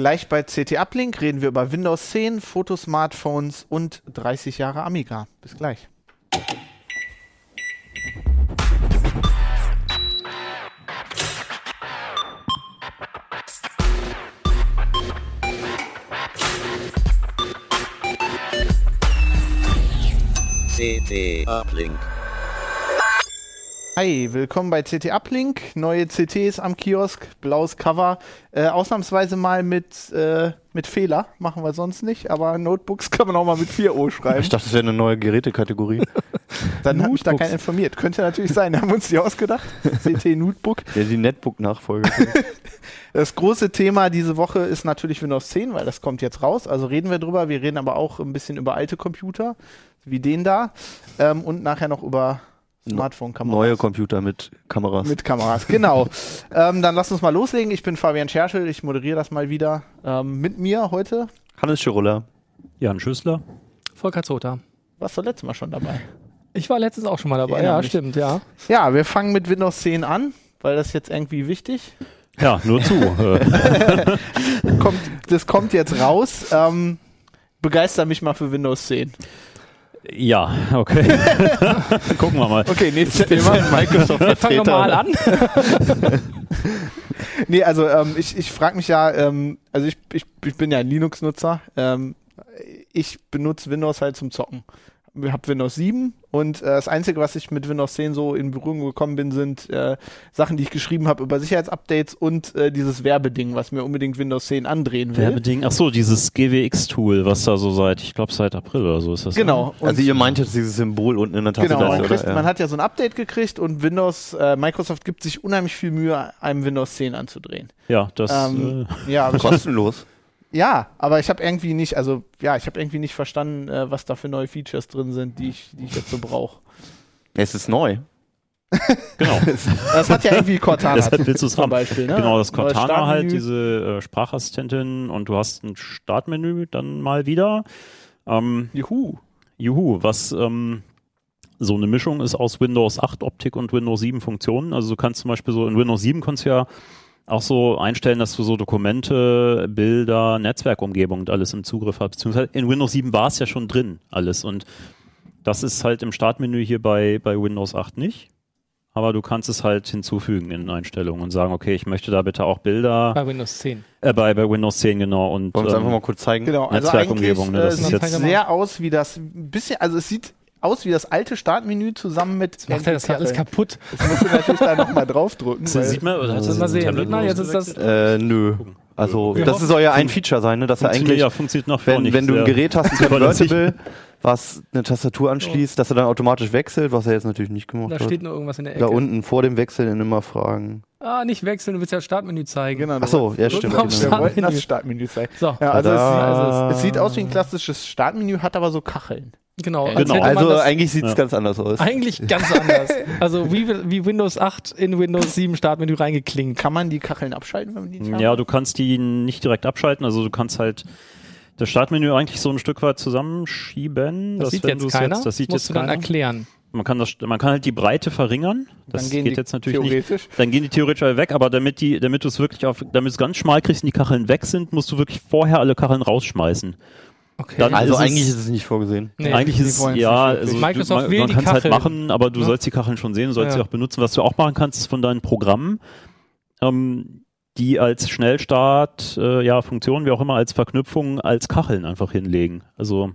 Gleich bei CT Uplink reden wir über Windows 10, Fotosmartphones und 30 Jahre Amiga. Bis gleich. CT Uplink. Hi, willkommen bei CT Uplink. Neue CTs am Kiosk, blaues Cover. Äh, ausnahmsweise mal mit, äh, mit Fehler, machen wir sonst nicht, aber Notebooks kann man auch mal mit 4O schreiben. Ich dachte, das wäre eine neue Gerätekategorie. Dann hat mich da keiner informiert. Könnte natürlich sein, haben wir uns die ausgedacht. CT Notebook. ja, die Netbook-Nachfolge. Das große Thema diese Woche ist natürlich Windows 10, weil das kommt jetzt raus. Also reden wir drüber. Wir reden aber auch ein bisschen über alte Computer, wie den da. Ähm, und nachher noch über Smartphone-Kameras. Neue Computer mit Kameras. Mit Kameras, genau. ähm, dann lass uns mal loslegen. Ich bin Fabian Scherschel, ich moderiere das mal wieder. Ähm, mit mir heute, Hannes Schirulla. Jan Schüssler. Volker Zota. warst du letztes Mal schon dabei? Ich war letztens auch schon mal dabei. Ja, Ja, stimmt, ja. Ja, wir fangen mit Windows 10 an, weil das jetzt irgendwie wichtig. Ja, nur zu. Kommt, das kommt jetzt raus. Ähm, begeister mich mal für Windows 10. ja, okay. Gucken wir mal. Okay, nächstes Thema. Microsoft Wir fangen mal an. Nee, also ähm, ich, ich frage mich ja, ähm, also ich, ich, ich bin ja ein Linux-Nutzer. Ähm, ich benutze Windows halt zum Zocken. Ich habe Windows 7 und äh, das Einzige, was ich mit Windows 10 so in Berührung gekommen bin, sind äh, Sachen, die ich geschrieben habe über Sicherheitsupdates und äh, dieses Werbeding, was mir unbedingt Windows 10 andrehen will. Werbeding. Ach so, dieses GWX-Tool, was da so seit, ich glaube seit April oder so ist das. Genau. Und Also ihr meint jetzt dieses Symbol unten in der Taste, Genau, man, oder? kriegt, Ja. man hat ja so ein Update gekriegt und Windows, äh, Microsoft gibt sich unheimlich viel Mühe, einem Windows 10 anzudrehen. Ja, das. Ähm, ja, aber ich, Kostenlos. Ja, aber ich habe irgendwie nicht, also ja, ich habe irgendwie nicht verstanden, äh, was da für neue Features drin sind, die ich, die ich jetzt so brauche. Es ist neu. genau. Das hat ja irgendwie Cortana Deshalb willst du es zum. Beispiel, ne? Genau, das Cortana halt, diese äh, Sprachassistentin und du hast ein Startmenü dann mal wieder. Ähm, Juhu. Juhu, was ähm, so eine Mischung ist aus Windows 8 Optik und Windows 7 Funktionen. Also du kannst zum Beispiel so in Windows 7 kannst du ja auch so einstellen, dass du so Dokumente, Bilder, Netzwerkumgebung und alles im Zugriff hast. Beziehungsweise in Windows 7 war es ja schon drin, alles. Und das ist halt im Startmenü hier bei, bei Windows 8 nicht. Aber du kannst es halt hinzufügen in Einstellungen und sagen, okay, ich möchte da bitte auch Bilder, Bei Windows 10. äh, bei, bei Windows 10 genau. Und Wollen wir es ähm, einfach mal kurz zeigen? Genau, also Netzwerkumgebung, eigentlich ne, das äh, ist sieht jetzt- sehr aus wie das, ein bisschen, also es sieht aus wie das alte Startmenü zusammen mit Jetzt macht er das ja alles kaputt. Jetzt musst du natürlich da nochmal draufdrücken. Das sieht man, oder hast du Mal das sehen, Tablet sieht man, jetzt ist das-? Äh, nö. Also, Ja. das soll ja ein Feature sein, ne? Dass er eigentlich, ja, funktioniert noch wenn, nicht wenn du ein. Gerät hast, ein Convertible, was eine Tastatur anschließt, dass er dann automatisch wechselt, was er jetzt natürlich nicht gemacht Da hat. steht nur irgendwas in der Ecke. Da unten vor dem Wechseln immer fragen. Ah, nicht wechseln, du willst ja das Startmenü zeigen. Genau, Ach so, ja, stimmt. Genau. Wir wollten das Startmenü zeigen. So, Ja, also es, Tada. es sieht aus wie ein klassisches Startmenü, hat aber so Kacheln. Genau. als Genau. Also das eigentlich sieht es Ja. ganz anders aus. eigentlich ganz anders. Also wie, wie Windows 8 in Windows 7 Startmenü reingeklingt. Kann man die Kacheln abschalten, wenn man die nicht haben? Ja, du kannst die nicht direkt abschalten, also du kannst halt das Startmenü eigentlich so ein Stück weit zusammenschieben. Das dass sieht wenn jetzt keiner. Jetzt, das sieht musst jetzt du dann keiner. erklären. Man kann, das, man kann halt die Breite verringern. Das Dann gehen geht die jetzt natürlich nicht. theoretisch. Dann gehen die theoretisch alle weg, aber damit die, damit du es wirklich auf, damit du es ganz schmal kriegst und die Kacheln weg sind, musst du wirklich vorher alle Kacheln rausschmeißen. Okay. Dann Also eigentlich ist es nicht vorgesehen. Nee, eigentlich ist es, ja, also Microsoft du, will man, die kann es halt Kacheln. machen, aber du Ne? sollst die Kacheln schon sehen, du sollst Ja. sie auch benutzen. Was du auch machen kannst, ist von deinen Programmen, ähm, die als Schnellstart, äh, ja, Funktionen, wie auch immer, als Verknüpfung, als Kacheln einfach hinlegen. Also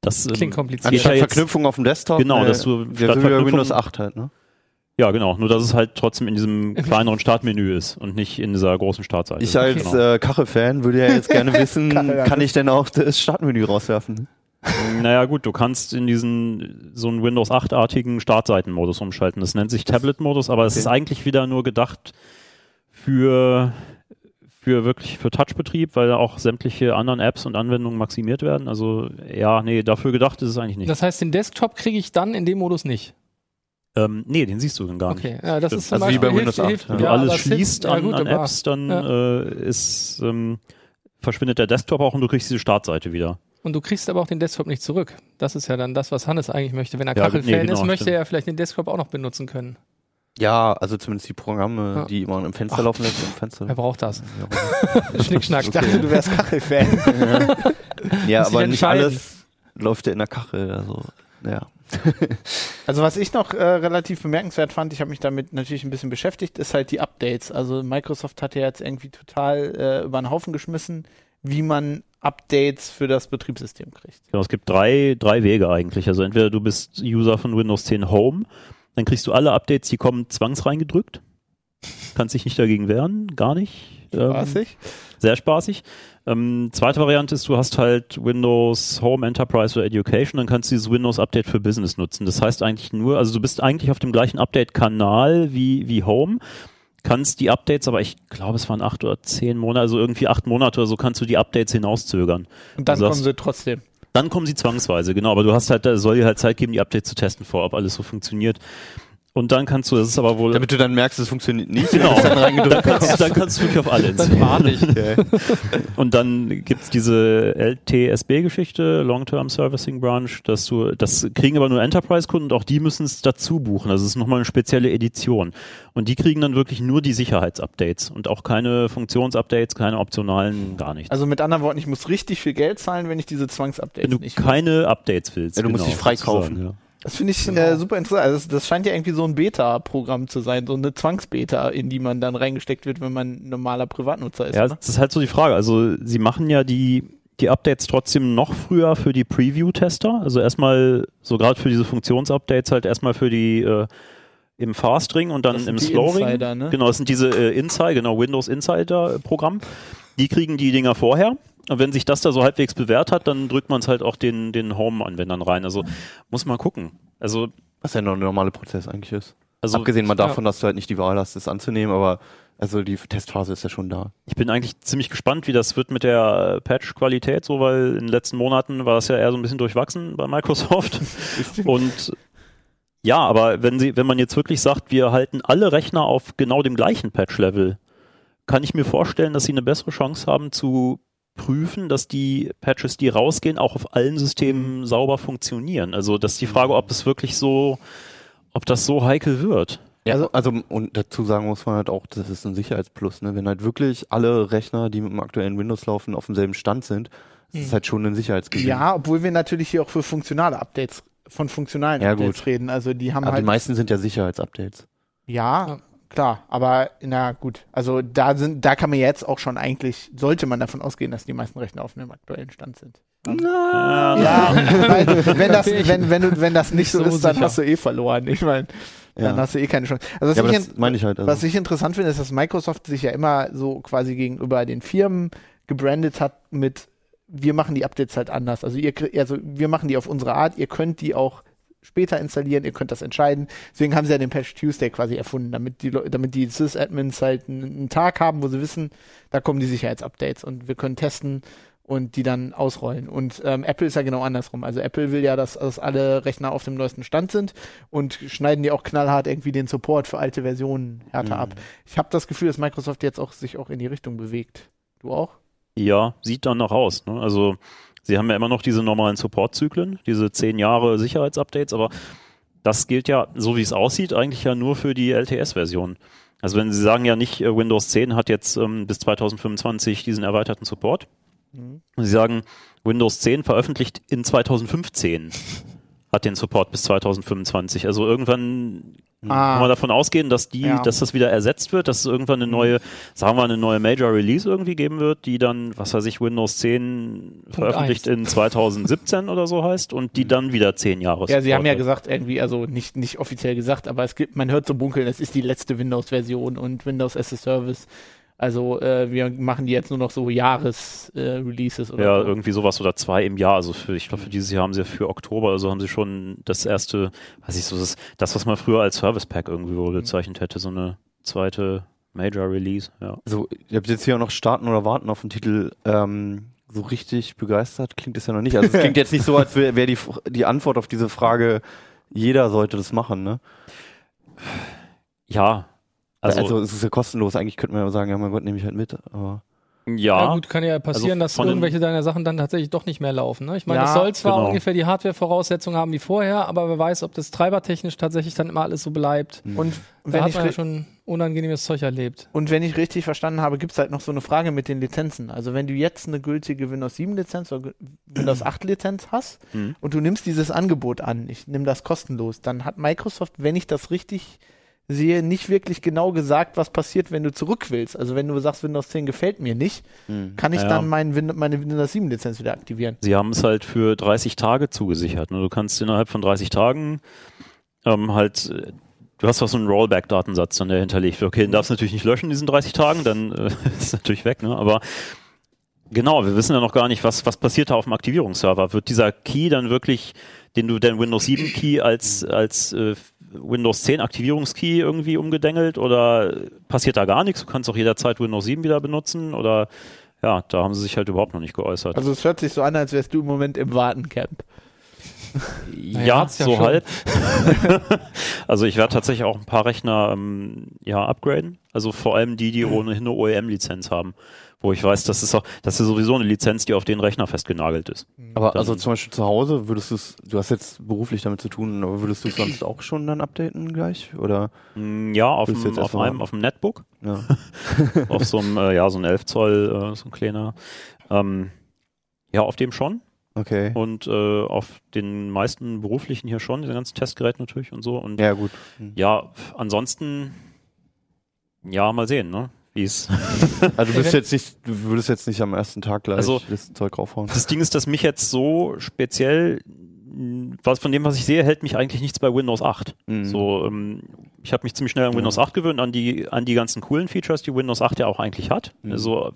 das ähm, Klingt kompliziert. ja Anstatt jetzt, Verknüpfung auf dem Desktop. Genau, äh, dass du ja, statt Windows 8 halt, ne? Ja, genau. Nur dass es halt trotzdem in diesem kleineren Startmenü ist und nicht in dieser großen Startseite. Ich als Genau. äh, Kachel-Fan würde ja jetzt gerne wissen, Kachel, ja. kann ich denn auch das Startmenü rauswerfen? Naja gut, du kannst in diesen so einen Windows 8-artigen Startseitenmodus umschalten. Das nennt sich Tablet-Modus, aber es Okay. ist eigentlich wieder nur gedacht für, für wirklich für Touchbetrieb, weil da auch sämtliche anderen Apps und Anwendungen maximiert werden. Also ja, nee, dafür gedacht ist es eigentlich nicht. Das heißt, den Desktop kriege ich dann in dem Modus nicht. Ähm, nee, den siehst du dann gar nicht. Okay, ja, das Stimmt. ist zum Also wie bei Beispiel Windows 8, Wenn Ja, du alles es hilft- schließt ja, an, gut, an Apps, dann Ja. äh, ist, ähm, verschwindet der Desktop auch und du kriegst diese Startseite wieder. Und du kriegst aber auch den Desktop nicht zurück. Das ist ja dann das, was Hannes eigentlich möchte. Wenn er Ja, Kachelfan nee, genau, ist, möchte stimmt. er vielleicht den Desktop auch noch benutzen können. Ja, also zumindest die Programme, Ja. die man im Fenster Ach. laufen lässt, im Fenster. Wer braucht das? Ja, Schnickschnack. Ich dachte, du wärst Kachelfan. ja ich aber nicht alles läuft ja in der Kachel. Also, ja. Also was ich noch äh, relativ bemerkenswert fand, ich habe mich damit natürlich ein bisschen beschäftigt, ist halt die Updates. Also Microsoft hat ja jetzt irgendwie total äh, über den Haufen geschmissen, wie man Updates für das Betriebssystem kriegt. Genau, es gibt drei, drei Wege eigentlich. Also entweder du bist User von Windows 10 Home, dann kriegst du alle Updates, die kommen zwangsreingedrückt. Kannst dich nicht dagegen wehren, gar nicht. Ähm, Spaßig. sehr spaßig. Ähm, zweite Variante ist, du hast halt Windows Home, Enterprise oder Education, dann kannst du dieses Windows Update für Business nutzen. Das heißt eigentlich nur, also du bist eigentlich auf dem gleichen Update-Kanal wie, wie Home, kannst die Updates, aber ich glaube, es waren acht oder zehn Monate, also irgendwie acht Monate oder so, kannst du die Updates hinauszögern. Und dann sagst- kommen sie trotzdem. Dann kommen sie zwangsweise, genau, aber du hast halt, da soll dir halt Zeit geben, die Updates zu testen vor, ob alles so funktioniert. Und dann kannst du, das ist aber wohl. Damit du dann merkst, es funktioniert nicht. Genau, dann reingedrückt dann kannst, du- dann kannst du wirklich auf alle ich. Und dann gibt's diese LTSB-Geschichte, Long-Term Servicing Branch, dass du, das kriegen aber nur Enterprise-Kunden und auch die müssen es dazu buchen. Also es ist nochmal eine spezielle Edition. Und die kriegen dann wirklich nur die Sicherheitsupdates und auch keine Funktionsupdates, keine optionalen, gar nichts. Also mit anderen Worten, ich muss richtig viel Geld zahlen, wenn ich diese Zwangsupdates Wenn du nicht keine Updates willst. Ja, du musst dich freikaufen. Ja. Das finde ich äh, super interessant. Also das, das scheint ja irgendwie so ein Beta-Programm zu sein, so eine Zwangsbeta, in die man dann reingesteckt wird, wenn man normaler Privatnutzer ist. Ja, ne? das ist halt so die Frage. Also sie machen ja die, die Updates trotzdem noch früher für die Preview-Tester. Also erstmal, so gerade für diese Funktionsupdates halt erstmal für die äh, im Fast-Ring und dann Das sind im Slow-Ring. Insider, ne? Genau, das sind diese äh, Insider, genau, Windows Insider-Programm. Die kriegen die Dinger vorher. Und wenn sich das da so halbwegs bewährt hat, dann drückt man es halt auch den, den Home-Anwendern rein. Also muss man gucken. Also, Was ja noch ein normaler Prozess eigentlich ist. also Abgesehen mal ja. davon, dass du halt nicht die Wahl hast, das anzunehmen, aber also die Testphase ist ja schon da. Ich bin eigentlich ziemlich gespannt, wie das wird mit der Patch-Qualität, so weil in den letzten Monaten war das ja eher so ein bisschen durchwachsen bei Microsoft. Und ja, aber wenn sie, wenn man jetzt wirklich sagt, wir halten alle Rechner auf genau dem gleichen Patch-Level, kann ich mir vorstellen, dass sie eine bessere Chance haben zu prüfen, dass die Patches, die rausgehen, auch auf allen Systemen sauber funktionieren. Also das ist die Frage, ob es wirklich so, ob das so heikel wird. Ja, Also- also, und dazu sagen muss man halt auch, das ist ein Sicherheitsplus, ne? Wenn halt wirklich alle Rechner, die mit dem aktuellen Windows laufen, auf demselben Stand sind, ist es halt schon ein Sicherheitsgewinn. Ja, obwohl wir natürlich hier auch für funktionale Updates, von funktionalen Ja, Updates gut. reden. Also die haben aber die halt. meisten sind ja Sicherheitsupdates. Ja. Klar, aber na gut. Also da sind, da kann man jetzt auch schon eigentlich, sollte man davon ausgehen, dass die meisten Rechner auf einem aktuellen Stand sind. Ja, weil, wenn das, wenn, wenn du, wenn das nicht so, so ist, dann sicher. hast du eh verloren. Ich meine, dann Ja. hast du eh keine Chance. Also was, Ja, ich, das meine ich halt. Also. was ich interessant finde, ist, dass Microsoft sich ja immer so quasi gegenüber den Firmen gebrandet hat mit, wir machen die Updates halt anders. Also ihr, also wir machen die auf unsere Art, ihr könnt die auch später installieren, ihr könnt das entscheiden. Deswegen haben sie ja den Patch Tuesday quasi erfunden, damit die, Leu- damit die Sys-Admins halt einen, einen Tag haben, wo sie wissen, da kommen die Sicherheitsupdates und wir können testen und die dann ausrollen. Und ähm, Apple ist ja genau andersrum. Also Apple will ja, dass, dass alle Rechner auf dem neuesten Stand sind und schneiden die auch knallhart irgendwie den Support für alte Versionen härter Mhm. ab. Ich habe das Gefühl, dass Microsoft jetzt auch sich auch in die Richtung bewegt. Du auch? Ja, sieht dann noch aus. Ne? Also sie haben ja immer noch diese normalen Support-Zyklen, diese zehn Jahre Sicherheitsupdates, aber das gilt ja, so wie es aussieht, eigentlich ja nur für die LTS-Version. Also wenn Sie sagen ja nicht, äh, Windows 10 hat jetzt ähm, bis 2025 diesen erweiterten Support. Sie sagen, Windows 10 veröffentlicht in 2015 hat den Support bis 2025. Also irgendwann Ah. kann man davon ausgehen, dass die, Ja. dass das wieder ersetzt wird, dass es irgendwann eine neue, sagen wir, eine neue Major Release irgendwie geben wird, die dann, was weiß ich, Windows 10 veröffentlicht in 2017 oder so heißt und die dann wieder zehn Jahre. Ja, sie haben ja gesagt, irgendwie, also nicht, nicht offiziell gesagt, aber es gibt, man hört so bunkeln, es ist die letzte Windows-Version und Windows as a Service Also äh, wir machen die jetzt nur noch so Jahres-Releases oder Ja, so. irgendwie sowas oder zwei im Jahr. Also für, ich glaube, für dieses Jahr haben sie für Oktober, also haben sie schon das erste, weiß ich so, das, das was man früher als Service Pack irgendwie wohl bezeichnet hätte, so eine zweite Major Release. Ja. Also, ihr habt jetzt hier auch noch starten oder warten auf den Titel. Ähm, so richtig begeistert klingt es ja noch nicht. Also, es klingt jetzt nicht so, als wäre wär die, die Antwort auf diese Frage, jeder sollte das machen, ne? Ja. Also, Also, es ist ja kostenlos. Eigentlich könnte man ja sagen, ja, mein Gott, nehme ich halt mit. Aber ja. Ja, gut, kann ja passieren, Also dass irgendwelche deiner Sachen dann tatsächlich doch nicht mehr laufen. Ne? Ich meine, Ja, es soll zwar genau. ungefähr die Hardware-Voraussetzungen haben wie vorher, aber wer weiß, ob das treibertechnisch tatsächlich dann immer alles so bleibt. Und Da wenn hat ich, man ja schon unangenehmes Zeug erlebt. und wenn ich richtig verstanden habe, gibt es halt noch so eine Frage mit den Lizenzen. Also wenn du jetzt eine gültige Windows 7 Lizenz oder Windows 8 Lizenz hast Mhm. und du nimmst dieses Angebot an, ich nehme das kostenlos, dann hat Microsoft, wenn ich das richtig sehe, nicht wirklich genau gesagt, was passiert, wenn du zurück willst. Also wenn du sagst, Windows 10 gefällt mir nicht, kann ich Ja. dann mein Win meine Windows 7 Lizenz wieder aktivieren. Sie haben es halt für 30 Tage zugesichert. Ne? Du kannst innerhalb von 30 Tagen ähm, halt, du hast auch so einen Rollback-Datensatz dann der hinterlegt. Okay, den darfst du natürlich nicht löschen in diesen 30 Tagen, dann äh, ist natürlich weg, ne? Aber genau, wir wissen ja noch gar nicht, was, was passiert da auf dem Aktivierungsserver. Wird dieser Key dann wirklich, den du, den Windows 7 Key als, als äh, Windows 10 Aktivierungskey irgendwie umgedengelt oder passiert da gar nichts? Du kannst auch jederzeit Windows 7 wieder benutzen oder ja, da haben sie sich halt überhaupt noch nicht geäußert. Also es hört sich so an, als wärst du im Moment im Wartencamp. Ja, ja so schon. halb. also ich werde tatsächlich auch ein paar Rechner ähm, ja upgraden. Also vor allem die, die ohnehin eine OEM-Lizenz haben. Wo ich weiß, das ist auch, das ist sowieso eine Lizenz, die auf den Rechner festgenagelt ist. Aber Dann- also zum Beispiel zu Hause würdest du es, du hast jetzt beruflich damit zu tun, aber würdest du es sonst auch schon dann updaten gleich? Oder Mm, Ja, auf, dem, jetzt auf einem, auf dem Netbook, ja. auf so einem, äh, ja, so ein 11 Zoll, äh, so ein kleiner. Ähm, ja, auf dem schon. Okay. Und äh, auf den meisten beruflichen hier schon, den ganzen Testgerät natürlich und so. Und Ja, gut. ja, ansonsten, ja, mal sehen, ne? Es Also du bist jetzt nicht, du würdest jetzt nicht am ersten Tag gleich Also- das Zeug raufhauen. Das Ding ist, dass mich jetzt so speziell, was von dem, was ich sehe, hält mich eigentlich nichts bei Windows 8. Mhm. So, ähm, ich habe mich ziemlich schnell an Windows 8 gewöhnt, an die, an die ganzen coolen Features, die Windows 8 ja auch eigentlich hat. Mhm. Also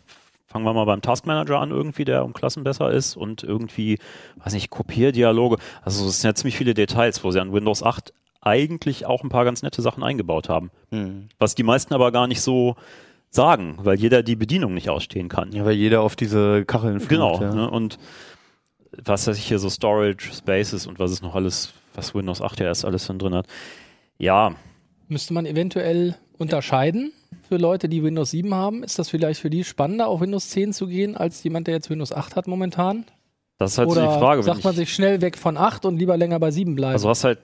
fangen wir mal beim Task Manager an, irgendwie, der um Klassen besser ist und irgendwie, weiß nicht, Kopierdialoge. Also es sind ja ziemlich viele Details, wo sie an Windows 8 eigentlich auch ein paar ganz nette Sachen eingebaut haben. Mhm. Was die meisten aber gar nicht so sagen, weil jeder die Bedienung nicht ausstehen kann. Ja, weil jeder auf diese Kacheln flucht, Genau. Ja. Ne? Und was weiß ich hier so Storage, Spaces und was ist noch alles, was Windows 8 ja erst alles dann drin hat. Ja, Müsste man eventuell unterscheiden für Leute, die Windows 7 haben? Ist das vielleicht für die spannender, auf Windows 10 zu gehen, als jemand, der jetzt Windows 8 hat momentan? das ist halt Oder so die Frage. sagt man ich- sich schnell weg von 8 und lieber länger bei 7 bleiben? also hast halt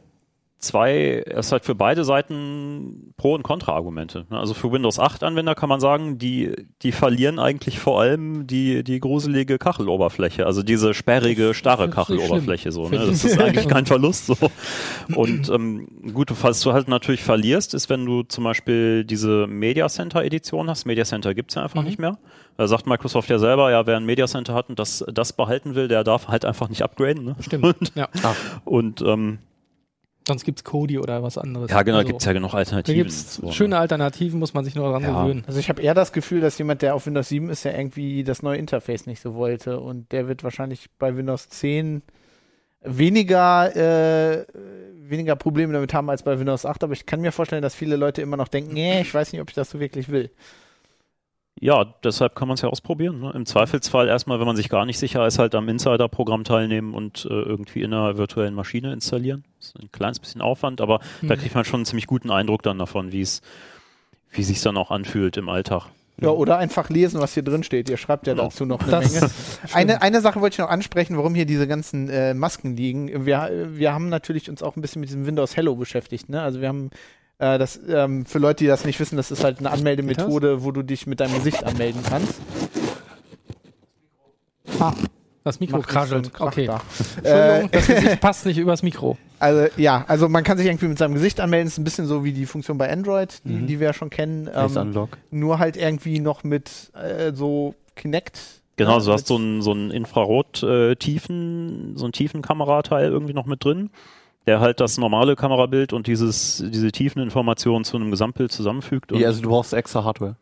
zwei, hast halt für beide Seiten Pro- und Kontra-Argumente. ne? Also für Windows 8 Anwender kann man sagen, die, die verlieren eigentlich vor allem die, die gruselige Kacheloberfläche, also diese sperrige, starre ist Kacheloberfläche so. Ne? Das ist eigentlich kein Verlust so. Und ähm, gut, was du halt natürlich verlierst, ist, wenn du zum Beispiel diese Media Center Edition hast. Media Center gibt's ja einfach Mhm. nicht mehr. Da sagt Microsoft ja selber, ja, wer ein Media Center hat und das, das behalten will, der darf halt einfach nicht upgraden. Ne? Stimmt. Und, ja. und ähm, Sonst gibt es Kodi oder was anderes. ja, genau, Also, gibt's ja genug Da Alternativen. gibt es So, ne? schöne Alternativen, muss man sich nur daran Ja. gewöhnen. Also ich habe eher das Gefühl, dass jemand, der auf Windows 7 ist, ja irgendwie das neue Interface nicht so wollte und der wird wahrscheinlich bei Windows 10 weniger äh, weniger Probleme damit haben als bei Windows 8, aber ich kann mir vorstellen, dass viele Leute immer noch denken, nee, ich weiß nicht, ob ich das so wirklich will. Ja, deshalb kann man es ja ausprobieren. Ne? Im Zweifelsfall erstmal, wenn man sich gar nicht sicher ist, halt am Insider-Programm teilnehmen und äh, irgendwie in einer virtuellen Maschine installieren. Das ist ein kleines bisschen Aufwand, aber da Mhm. kriegt man schon einen ziemlich guten Eindruck dann davon, wie es wie sich dann auch anfühlt im Alltag. Ja, oder einfach lesen, was hier drin steht. Ihr schreibt ja Genau. dazu noch eine Das Menge. Eine, eine Sache wollte ich noch ansprechen, warum hier diese ganzen äh, Masken liegen. Wir, wir haben natürlich uns auch ein bisschen mit diesem Windows Hello beschäftigt. Ne? Also wir haben äh, das ähm, für Leute, die das nicht wissen, das ist halt eine Anmeldemethode, wo du dich mit deinem Gesicht anmelden kannst. Ah, das Mikro so kraschelt. Krach Okay. da. Entschuldigung, Äh, das Gesicht passt nicht übers Mikro. Also ja, also man kann sich irgendwie mit seinem Gesicht anmelden. ist ein bisschen so wie die Funktion bei Android, die, Mhm. die wir ja schon kennen. Face Ähm, Unlock. nur halt irgendwie noch mit äh, so Kinect. Genau, du hast so ein, so ein Infrarot-Tiefen, so ein Tiefenkamerateil irgendwie noch mit drin, der halt das normale Kamerabild und dieses, diese Tiefeninformation zu einem Gesamtbild zusammenfügt. Ja, also du brauchst extra Hardware.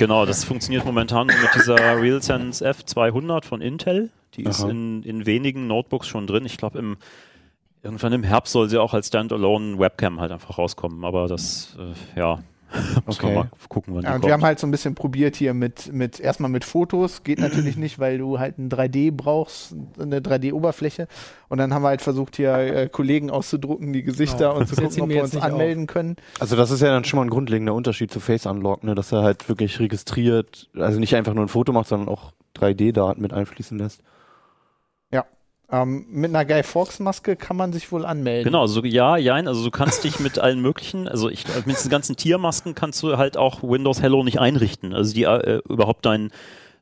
Genau, das funktioniert momentan nur mit dieser RealSense F200 von Intel. Die ist in, in wenigen Notebooks schon drin. Ich glaube, im, irgendwann im Herbst soll sie auch als Standalone Webcam halt einfach rauskommen. Aber das, äh, ja, muss Okay. mal gucken, wann Ja, die und kommt. wir haben halt so ein bisschen probiert hier mit, mit erstmal mit Fotos. Geht natürlich nicht, weil du halt ein 3D brauchst, eine 3D-Oberfläche. Und dann haben wir halt versucht, hier äh, Kollegen auszudrucken, die Gesichter Genau. und zu gucken, ob wir uns anmelden können. Also das ist ja dann schon mal ein grundlegender Unterschied zu Face Unlock, ne? dass er halt wirklich registriert, also nicht einfach nur ein Foto macht, sondern auch 3D-Daten mit einfließen lässt. Ähm, mit einer Guy Fawkes-Maske kann man sich wohl anmelden. Genau, also ja, jein, also du kannst dich mit allen möglichen, also ich, mit diesen ganzen Tiermasken kannst du halt auch Windows Hello nicht einrichten, also die äh, überhaupt dein,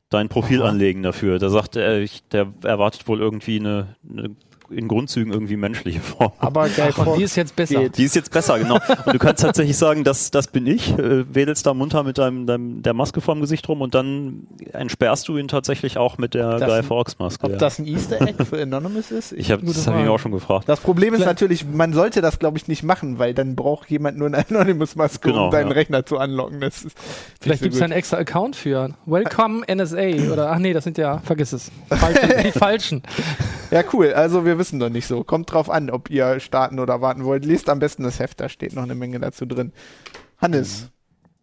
dein Profil anlegen dafür. Da sagt er, ich, der erwartet wohl irgendwie eine, eine in Grundzügen irgendwie menschliche Form. Aber Guy Ach, und die Fawkes ist jetzt besser. geht. Die ist jetzt besser, genau. Und du kannst tatsächlich sagen, das, das bin ich, äh, wedelst da munter mit deinem, deinem, der Maske vorm Gesicht rum und dann entsperrst du ihn tatsächlich auch mit der Das- Guy Fawkes Maske. Ob ja. das ein Easter Egg für Anonymous ist? ich habe das hab ich mir auch schon gefragt. das Problem ist natürlich, man sollte das, glaube ich, nicht machen, weil dann braucht jemand nur eine Anonymous-Maske, Genau, um deinen ja. Rechner zu anlocken. Das ist Vielleicht so gibt es einen extra Account für. Welcome NSA oder ach nee, das sind ja, vergiss es. Falsche, die falschen. Ja, cool. Also wir wissen noch nicht so. Kommt drauf an, ob ihr starten oder warten wollt. Lest am besten das Heft, da steht noch eine Menge dazu drin. Hannes,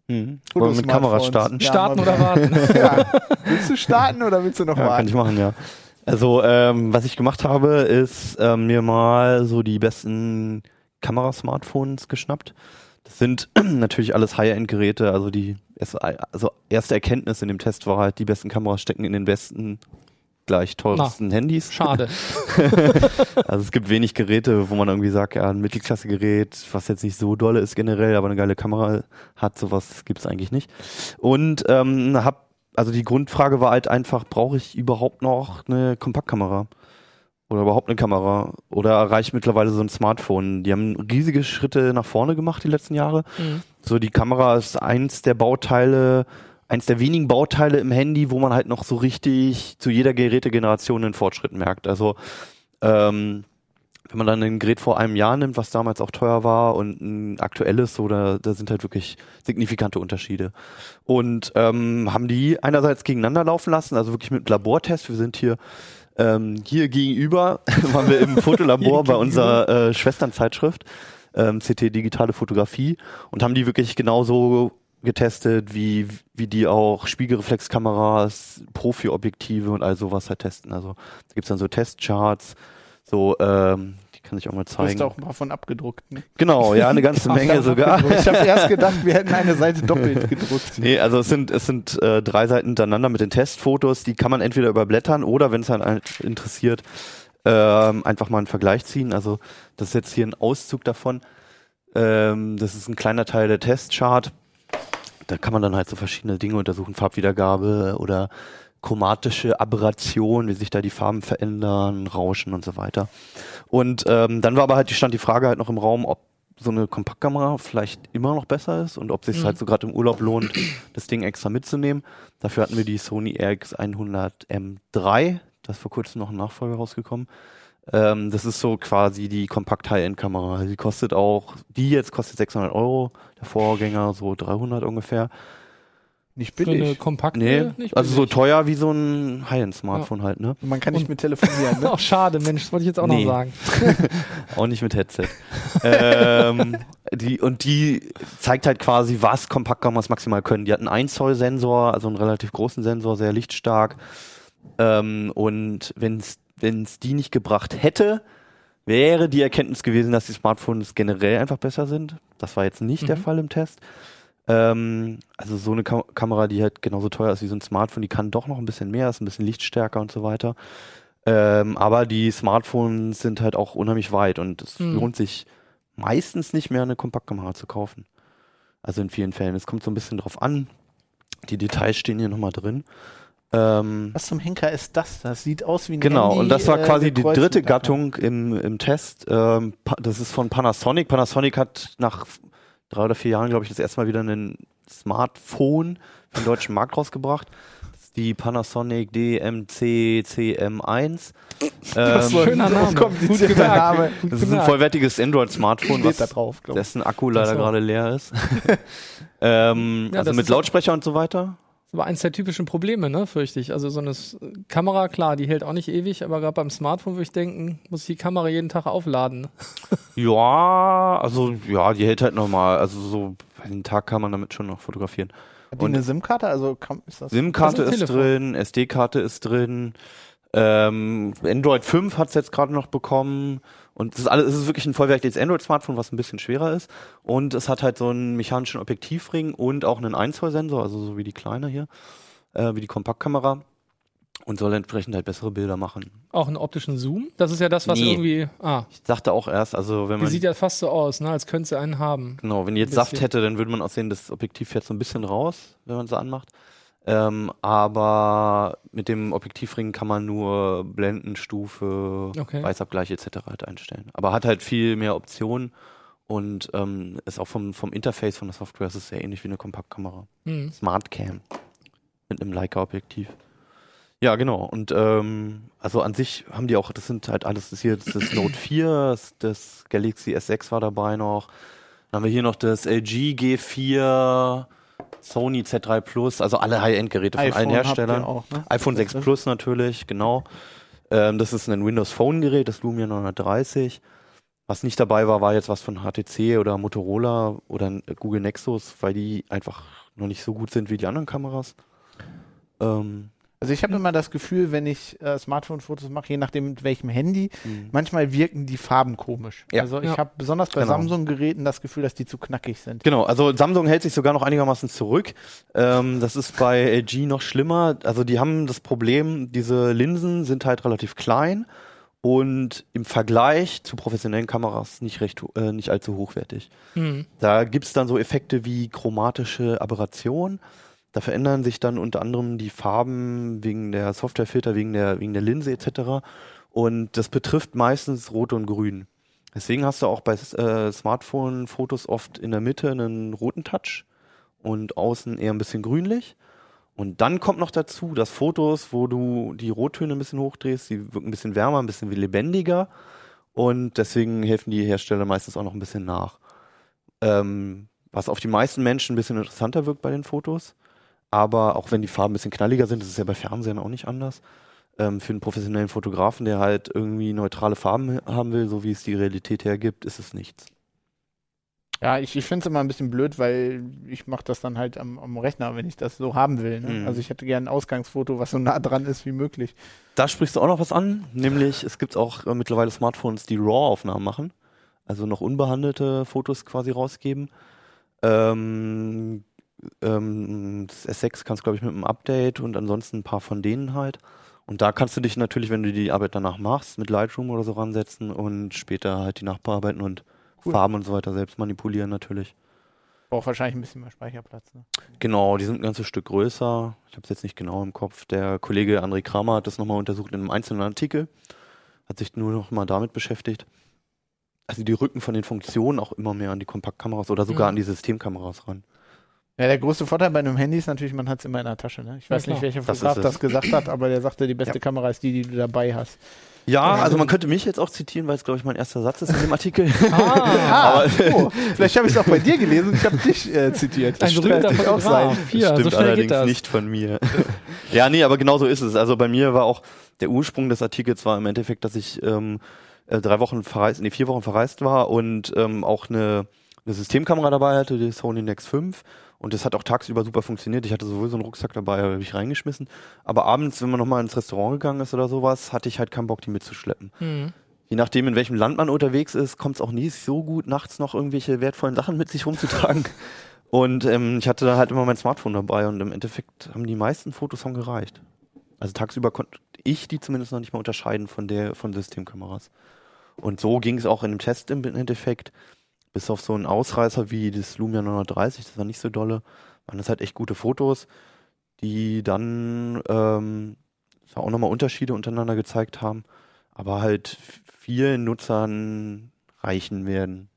Mhm. Wollen wir mit Kamera Fotosmartphones. starten? Ja, Starten oder warten. Ja. Willst du starten oder willst du noch Ja, kann warten? ich machen, ja. Also, ähm, was ich gemacht habe, ist ähm, mir mal so die besten Kamerasmartphones geschnappt. Das sind natürlich alles High-End-Geräte, also die erste, also erste Erkenntnis in dem Test war halt, die besten Kameras stecken in den besten gleich teuersten Handys. Schade. Also es gibt wenig Geräte, wo man irgendwie sagt, ja, ein Mittelklasse-Gerät, was jetzt nicht so dolle ist generell, aber eine geile Kamera hat, sowas gibt's eigentlich nicht. Und ähm, hab, also die Grundfrage war halt einfach, brauche ich überhaupt noch eine Kompaktkamera? Oder überhaupt eine Kamera? Oder reicht mittlerweile so ein Smartphone? Die haben riesige Schritte nach vorne gemacht die letzten Jahre. Mhm. So, die Kamera ist eins der Bauteile, eins der wenigen Bauteile im Handy, wo man halt noch so richtig zu jeder Gerätegeneration einen Fortschritt merkt. Also, ähm, wenn man dann ein Gerät vor einem Jahr nimmt, was damals auch teuer war, und ein aktuelles, so, da, da sind halt wirklich signifikante Unterschiede. Und ähm, haben die einerseits gegeneinander laufen lassen, also wirklich mit Labortest. Wir sind hier ähm, hier gegenüber, waren wir im Fotolabor bei unserer äh, Schwesternzeitschrift ähm, CT Digitale Fotografie und haben die wirklich genauso getestet, wie, wie die auch Spiegelreflexkameras, Profi-Objektive und all sowas halt testen. Also da gibt's dann so Testcharts, so, ähm, die kann ich auch mal Du hast zeigen. auch ein paar von abgedruckt. Ne? Genau, ja, eine ganze Menge sogar. Ich habe erst gedacht, wir hätten eine Seite doppelt gedruckt. Nee, also es sind, es sind äh, drei Seiten hintereinander mit den Testfotos, die kann man entweder überblättern oder, wenn es einen halt interessiert, ähm, einfach mal einen Vergleich ziehen. Also das ist jetzt hier ein Auszug davon. Ähm, das ist ein kleiner Teil der Testchart. Da kann man dann halt so verschiedene Dinge untersuchen, Farbwiedergabe oder chromatische Aberration, wie sich da die Farben verändern, Rauschen und so weiter. Und ähm, dann war aber halt die stand die Frage halt noch im Raum, ob so eine Kompaktkamera vielleicht immer noch besser ist und ob sich Mhm. halt so gerade im Urlaub lohnt, das Ding extra mitzunehmen. Dafür hatten wir die Sony RX100M3, da ist vor kurzem noch ein Nachfolger rausgekommen. Ähm, das ist so quasi die kompakt High-End-Kamera. Die kostet auch, die jetzt kostet 600 Euro, der Vorgänger so 300 ungefähr. Nicht Für eine billig. kompakte, Nee, nicht also so billig. teuer wie so ein High-End-Smartphone halt, ne? Man kann nicht mit telefonieren. Ne? Ach, schade, Mensch, das wollte ich jetzt auch Nee. noch sagen. Auch nicht mit Headset. ähm, die, und die zeigt halt quasi, was Kompaktkameras maximal können. Die hatten einen Zoll Sensor, also einen relativ großen Sensor, sehr lichtstark. Ähm, und wenn es die nicht gebracht hätte, wäre die Erkenntnis gewesen, dass die Smartphones generell einfach besser sind. Das war jetzt nicht der Mhm. Fall im Test. Ähm, also so eine Kam Kamera, die halt genauso teuer ist wie so ein Smartphone, die kann doch noch ein bisschen mehr, ist ein bisschen lichtstärker und so weiter. Ähm, aber die Smartphones sind halt auch unheimlich weit und es Mhm. lohnt sich meistens nicht mehr eine Kompaktkamera zu kaufen. Also in vielen Fällen. Es kommt so ein bisschen drauf an. Die Details stehen hier nochmal drin. Ähm, Was zum Henker ist das? Das sieht aus wie ein Genau, Handy, und das war äh, quasi die gekreuzt dritte Gattung im, im Test. Ähm, das ist von Panasonic. Panasonic hat nach drei oder vier Jahren, glaube ich, das erste Mal wieder ein Smartphone für den deutschen Markt rausgebracht. Das ist die Panasonic DMC CM1. Das Ähm, war schöner Name. komplizierter Gut gemerkt. Name. Das ist ein vollwertiges Android-Smartphone, Steht da was drauf, dessen Akku leider gerade leer ist. ähm, Ja, also mit ist- Lautsprecher und so weiter. Das war eins der typischen Probleme, ne, fürchte ich. Also so eine Kamera, klar, die hält auch nicht ewig, aber gerade beim Smartphone würde ich denken, muss ich die Kamera jeden Tag aufladen. Ja, also ja, die hält halt normal. Also so einen Tag kann man damit schon noch fotografieren. Hat die Und- eine SIM-Karte? Also ist das SIM-Karte ist ein ist drin, SD-Karte ist drin. Ähm, Android 5 hat es jetzt gerade noch bekommen. Und es ist, alles, es ist wirklich ein vollwertiges Android-Smartphone, was ein bisschen schwerer ist. Und es hat halt so einen mechanischen Objektivring und auch einen 1 Zoll Sensor, also so wie die kleine hier, äh, wie die Kompaktkamera. Und soll entsprechend halt bessere Bilder machen. Auch einen optischen Zoom. Das ist ja das, was Nee. irgendwie. Ah, Ich dachte auch erst, also wenn die man. sieht ja fast so aus, ne, als könnte sie einen haben. Genau, wenn die jetzt Saft hätte, dann würde man auch sehen, das Objektiv fährt so ein bisschen raus, wenn man es anmacht. Ähm, aber mit dem Objektivring kann man nur Blendenstufe, Okay. Weißabgleich etc. halt einstellen. Aber hat halt viel mehr Optionen und ähm, ist auch vom, vom Interface von der Software ist es sehr ähnlich wie eine Kompaktkamera. Hm. Smart Cam mit einem Leica-Objektiv. Ja, genau. Und ähm, also an sich haben die auch, das sind halt alles, das hier das ist Note 4, das, das Galaxy S6 war dabei noch. Dann haben wir hier noch das LG G4, Sony Z3 Plus, also alle High-End-Geräte von allen Herstellern. auch, ne? iPhone 6 drin? Plus natürlich, genau. Ähm, das ist ein Windows Phone Gerät, das Lumia 930. Was nicht dabei war, war jetzt was von HTC oder Motorola oder Google Nexus, weil die einfach noch nicht so gut sind wie die anderen Kameras. Ähm, Also ich habe immer das Gefühl, wenn ich äh, Smartphone-Fotos mache, je nachdem mit welchem Handy, Mhm. manchmal wirken die Farben komisch. Ja. Also ich Ja. habe besonders bei Genau. Samsung-Geräten das Gefühl, dass die zu knackig sind. Genau, also Samsung hält sich sogar noch einigermaßen zurück. Ähm, das ist bei LG noch schlimmer. Also die haben das Problem, diese Linsen sind halt relativ klein und im Vergleich zu professionellen Kameras nicht recht, äh, nicht allzu hochwertig. Hm. Da gibt's dann so Effekte wie chromatische Aberration. Da verändern sich dann unter anderem die Farben wegen der Softwarefilter, wegen der, wegen der Linse etc. Und das betrifft meistens Rot und Grün. Deswegen hast du auch bei äh, Smartphone-Fotos oft in der Mitte einen roten Touch und außen eher ein bisschen grünlich. Und dann kommt noch dazu, dass Fotos, wo du die Rottöne ein bisschen hochdrehst, die wirken ein bisschen wärmer, ein bisschen lebendiger. Und deswegen helfen die Hersteller meistens auch noch ein bisschen nach. Ähm, was auf die meisten Menschen ein bisschen interessanter wirkt bei den Fotos. Aber auch wenn die Farben ein bisschen knalliger sind, das ist ja bei Fernsehen auch nicht anders. Ähm, für einen professionellen Fotografen, der halt irgendwie neutrale Farben haben will, so wie es die Realität hergibt, ist es nichts. Ja, ich, ich finde es immer ein bisschen blöd, weil ich mache das dann halt am, am Rechner, wenn ich das so haben will. Ne? Mhm. Also ich hätte gerne ein Ausgangsfoto, was so nah dran ist wie möglich. Da sprichst du auch noch was an, nämlich es gibt auch äh, mittlerweile Smartphones, die RAW-Aufnahmen machen, also noch unbehandelte Fotos quasi rausgeben. Ähm, ähm, das S6 kannst glaube ich mit einem Update und ansonsten ein paar von denen halt. Und da kannst du dich natürlich, wenn du die Arbeit danach machst, mit Lightroom oder so ransetzen und später halt die nachbearbeiten und Cool. Farben und so weiter selbst manipulieren natürlich. Braucht wahrscheinlich ein bisschen mehr Speicherplatz. Ne? Genau, die sind ein ganzes Stück größer. Ich habe es jetzt nicht genau im Kopf. Der Kollege André Kramer hat das nochmal untersucht in einem einzelnen Artikel. Hat sich nur noch mal damit beschäftigt. Also die rücken von den Funktionen auch immer mehr an die Kompaktkameras oder sogar Mhm. an die Systemkameras ran. Ja, der größte Vorteil bei einem Handy ist natürlich, man hat es immer in der Tasche. Ne? Ich Ja, weiß nicht, klar. welcher Das Fotograf das, es. gesagt hat, aber der sagte, die beste Ja. Kamera ist die, die du dabei hast. Ja, Ja, also man könnte mich jetzt auch zitieren, weil es, glaube ich, mein erster Satz ist in dem Artikel. Ah, oh, vielleicht habe ich es auch bei dir gelesen und ich habe dich äh, zitiert. Ein berühmter Könnte auch sein. Hier, so Stimmt schnell allerdings geht das. nicht von mir. ja, nee, aber genau so ist es. Also bei mir war auch der Ursprung des Artikels war im Endeffekt, dass ich ähm, äh, drei Wochen verreist, nee, vier Wochen verreist war und ähm, auch eine, eine Systemkamera dabei hatte, die Sony Nex 5. Und das hat auch tagsüber super funktioniert. Ich hatte sowieso einen Rucksack dabei, habe ich reingeschmissen. Aber abends, wenn man nochmal ins Restaurant gegangen ist oder sowas, hatte ich halt keinen Bock, die mitzuschleppen. Hm. Je nachdem, in welchem Land man unterwegs ist, kommt es auch nie so gut, nachts noch irgendwelche wertvollen Sachen mit sich rumzutragen. Und ähm, ich hatte da halt immer mein Smartphone dabei und im Endeffekt haben die meisten Fotos schon gereicht. Also tagsüber konnte ich die zumindest noch nicht mal unterscheiden von der von Systemkameras. Und so ging es auch in dem Test im Endeffekt. Bis auf so einen Ausreißer wie das Lumia 930, das war nicht so dolle, waren das halt echt gute Fotos, die dann ähm, zwar auch nochmal Unterschiede untereinander gezeigt haben, aber halt vielen Nutzern reichen werden.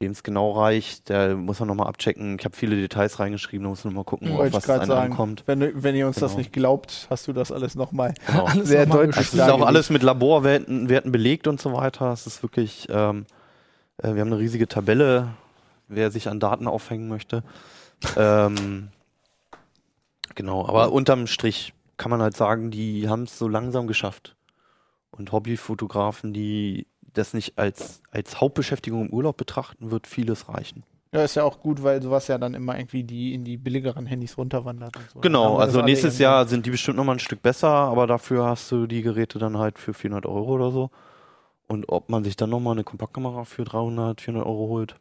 Wem es genau reicht, der muss man nochmal abchecken. Ich habe viele Details reingeschrieben, da muss man nochmal gucken, Mhm. auf was sagen. ankommt. Wenn, wenn ihr uns das Genau. nicht glaubt, hast du das alles nochmal Genau. Alles sehr nochmal deutlich Es ist auch alles mit Laborwerten Werten belegt und so weiter. Es ist wirklich, ähm, äh, wir haben eine riesige Tabelle, wer sich an Daten aufhängen möchte. ähm, genau, aber unterm Strich kann man halt sagen, die haben es so langsam geschafft. Und Hobbyfotografen, die das nicht als, als Hauptbeschäftigung im Urlaub betrachten, wird vieles reichen. Ja, ist ja auch gut, weil sowas ja dann immer irgendwie die in die billigeren Handys runterwandert. Und so. Genau, also nächstes. Jahr sind die bestimmt nochmal ein Stück besser, aber dafür hast du die Geräte dann halt für 400 Euro oder so. Und ob man sich dann nochmal eine Kompaktkamera für 300, 400 Euro holt,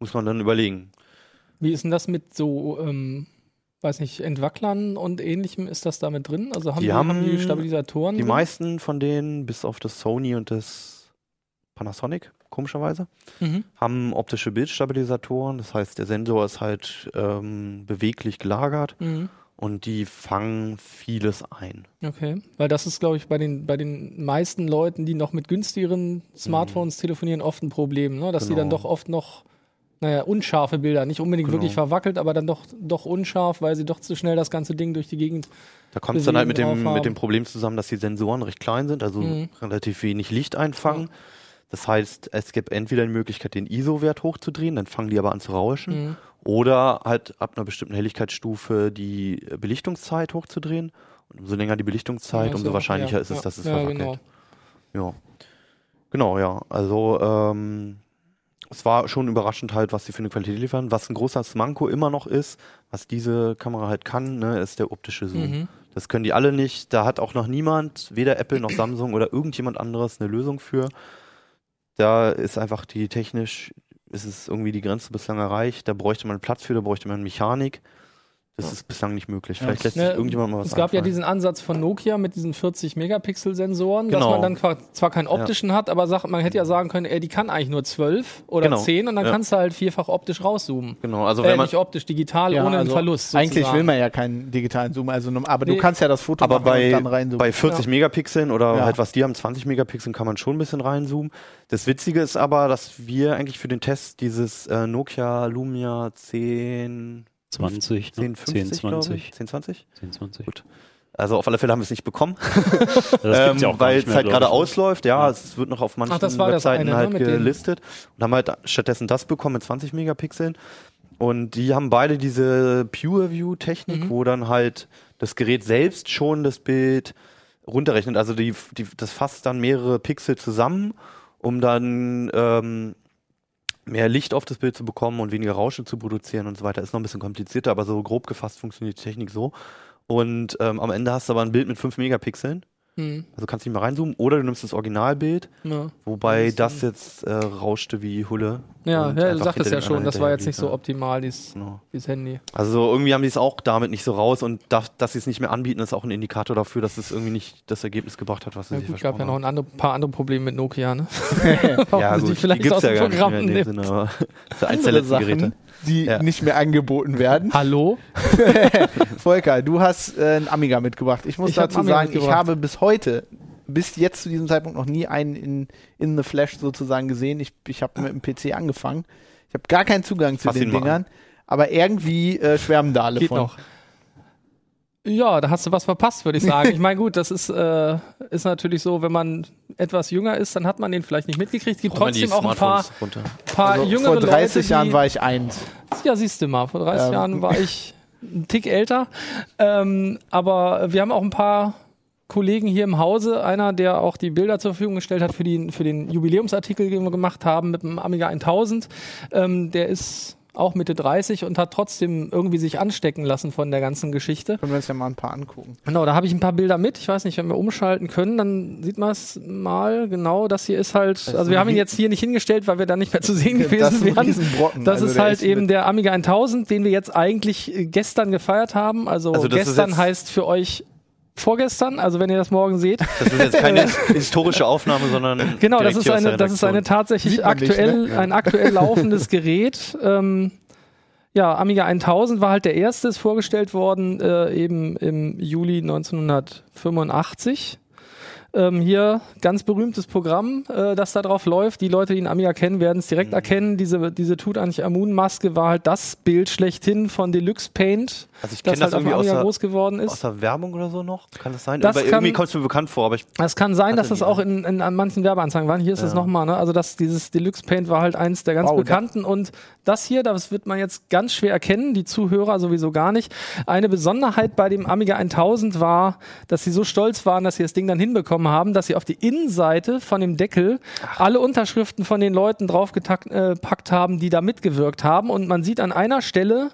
muss man dann überlegen. Wie ist denn das mit so, ähm, weiß nicht, Entwacklern und ähnlichem? Ist das damit drin? Also haben Die die, haben haben die Stabilisatoren? Die drin? meisten von denen, bis auf das Sony und das Panasonic, komischerweise, Mhm. haben optische Bildstabilisatoren. Das heißt, der Sensor ist halt ähm, beweglich gelagert Mhm. Und die fangen vieles ein. Okay, weil das ist, glaube ich, bei den, bei den meisten Leuten, die noch mit günstigeren Smartphones telefonieren, oft ein Problem, ne? dass die dann Mhm. Genau. doch oft noch, naja, unscharfe Bilder, nicht unbedingt Genau. wirklich verwackelt, aber dann doch, doch unscharf, weil sie doch zu schnell das ganze Ding durch die Gegend. Da kommt es dann halt mit dem, mit dem. Problem zusammen, dass die Sensoren recht klein sind, also Mhm. relativ wenig Licht einfangen. Das heißt, es gibt entweder die Möglichkeit, den ISO-Wert hochzudrehen, dann fangen die aber an zu rauschen, Mhm. Oder halt ab einer bestimmten Helligkeitsstufe die Belichtungszeit hochzudrehen. Und umso länger die Belichtungszeit, Ja, umso so, wahrscheinlicher ja, ist es, dass es ja, verwackelt. genau. Ja. Genau, ja. Also ähm, es war schon überraschend halt, was sie für eine Qualität liefern. Was ein großer Manko immer noch ist, was diese Kamera halt kann, ne, ist der optische Zoom. Mhm. Das können die alle nicht. Da hat auch noch niemand, weder Apple noch Samsung oder irgendjemand anderes eine Lösung für. Da ist einfach die technisch, ist es irgendwie die Grenze bislang erreicht. Da bräuchte man Platz für, da bräuchte man Mechanik. Das ist bislang nicht möglich. Vielleicht lässt sich Ne, irgendjemand mal was Es gab ja einfallen. diesen Ansatz von Nokia mit diesen 40 Megapixel-Sensoren, dass Genau. man dann zwar keinen optischen hat, aber sagt, man hätte ja sagen können, ey, die kann eigentlich nur 12 oder Genau. 10 und dann Ja. kannst du halt vierfach optisch rauszoomen. Genau, also äh, wenn man, nicht optisch, digital, Ja, ohne einen also Verlust. Eigentlich sozusagen. will man ja keinen digitalen Zoom, also nur- aber Nee. du kannst ja das Foto Aber bei, dann reinzoomen. bei 40 Megapixeln oder Ja. halt was die haben, 20 Megapixeln, kann man schon ein bisschen reinzoomen. Das Witzige ist aber, dass wir eigentlich für den Test dieses äh, Nokia Lumia 10, 20, ne? 10, 50, 10, glaube 20. ich. 10, 20? 10, 20. Gut. Also auf alle Fälle haben wir es nicht bekommen, Das ähm, ja weil es halt gerade ne? ausläuft. Ja, es wird noch auf manchen Ach, das war das Webseiten eine, ne, halt den- gelistet und haben halt stattdessen das bekommen mit 20 Megapixeln. Und die haben beide diese Pure View Technik, Mhm. wo dann halt das Gerät selbst schon das Bild runterrechnet. Also die, die, das fasst dann mehrere Pixel zusammen, um dann ähm, mehr Licht auf das Bild zu bekommen und weniger Rauschen zu produzieren und so weiter. Ist noch ein bisschen komplizierter, aber so grob gefasst funktioniert die Technik so. Und ähm, am Ende hast du aber ein Bild mit 5 Megapixeln. Hm, Also kannst du nicht mehr reinzoomen. Oder du nimmst das Originalbild, ja. wobei Das das jetzt äh, rauschte wie Hulle. Ja, ja, du sagtest ja schon, das war jetzt nicht so optimal, dieses, Genau. dieses Handy. Also so irgendwie haben die es auch damit nicht so raus und da, dass sie es nicht mehr anbieten, ist auch ein Indikator dafür, dass es irgendwie nicht das Ergebnis gebracht hat, was sie Ja, sich gut, gab ja noch versprochen ein andere, paar andere Probleme mit Nokia, ne? haben. Ja, gut, die vielleicht gibt's aus ja dem gar nicht Programm mehr in dem. Sinne, aber das ist eins der Andere letzten Sachen, Geräte. Die Ja. nicht mehr angeboten werden. Hallo? Volker, du hast äh, einen Amiga mitgebracht. Ich muss Ich dazu sagen, ich habe bis heute, bis jetzt zu diesem Zeitpunkt noch nie einen in, in the Flash sozusagen gesehen. Ich, ich habe mit dem PC angefangen. Ich habe gar keinen Zugang zu Fass den Dingern. Aber irgendwie äh, schwärmen da alle Geht von. noch. Ja, da hast du was verpasst, würde ich sagen. Ich meine, gut, das ist, äh, ist natürlich so, wenn man etwas jünger ist, dann hat man den vielleicht nicht mitgekriegt. Es gibt die trotzdem auch ein paar, paar Also jüngere vor 30 Leute, die, Jahren war ich eins. Ja, siehst du mal, vor 30 Ja. Jahren war ich ein Tick älter. Ähm, aber wir haben auch ein paar Kollegen hier im Hause. Einer, der auch die Bilder zur Verfügung gestellt hat für, die, für den Jubiläumsartikel, den wir gemacht haben mit dem Amiga 1000. Ähm, der ist auch Mitte 30 und hat trotzdem irgendwie sich anstecken lassen von der ganzen Geschichte. Können wir uns ja mal ein paar angucken. Genau, da habe ich ein paar Bilder mit. Ich weiß nicht, wenn wir umschalten können, dann sieht man es mal. Genau, das hier ist halt. ist Also wir haben ihn jetzt hier nicht hingestellt, weil wir da nicht mehr zu sehen gewesen das ist wären. Das Also ist halt eben mit- der Amiga 1000, den wir jetzt eigentlich gestern gefeiert haben. Also, Also das ist gestern heißt für euch vorgestern, also wenn ihr das morgen seht. Das ist jetzt keine historische Aufnahme, sondern Genau, das ist eine, das ist eine tatsächlich man nicht, aktuell, ne? Ja. ein aktuell laufendes Gerät. Ähm, ja, Amiga 1000 war halt der erste, ist vorgestellt worden, äh, eben im Juli 1985. Ähm, hier ganz berühmtes Programm, äh, das da drauf läuft. Die Leute, die einen Amiga kennen, werden es direkt erkennen. Diese, diese Tutanchamun-Maske war halt das Bild schlechthin von Deluxe Paint, Also ich das kenne halt das auf dem irgendwie Amiga der, groß geworden ist. aus der Werbung oder so noch. Kann das sein? Das Aber kann- irgendwie kommt es mir bekannt vor, aber ich Es kann sein, dass das auch in, in, an manchen Werbeanzeigen war. Hier ist es nochmal, ne? Also das, dieses Deluxe Paint war halt eins der ganz Wow, bekannten. Und das hier, das wird man jetzt ganz schwer erkennen, die Zuhörer sowieso gar nicht. Eine Besonderheit bei dem Amiga 1000 war, dass sie so stolz waren, dass sie das Ding dann hinbekommen haben, dass sie auf die Innenseite von dem Deckel alle Unterschriften von den Leuten draufgepackt äh, haben, die da mitgewirkt haben. Und man sieht an einer Stelle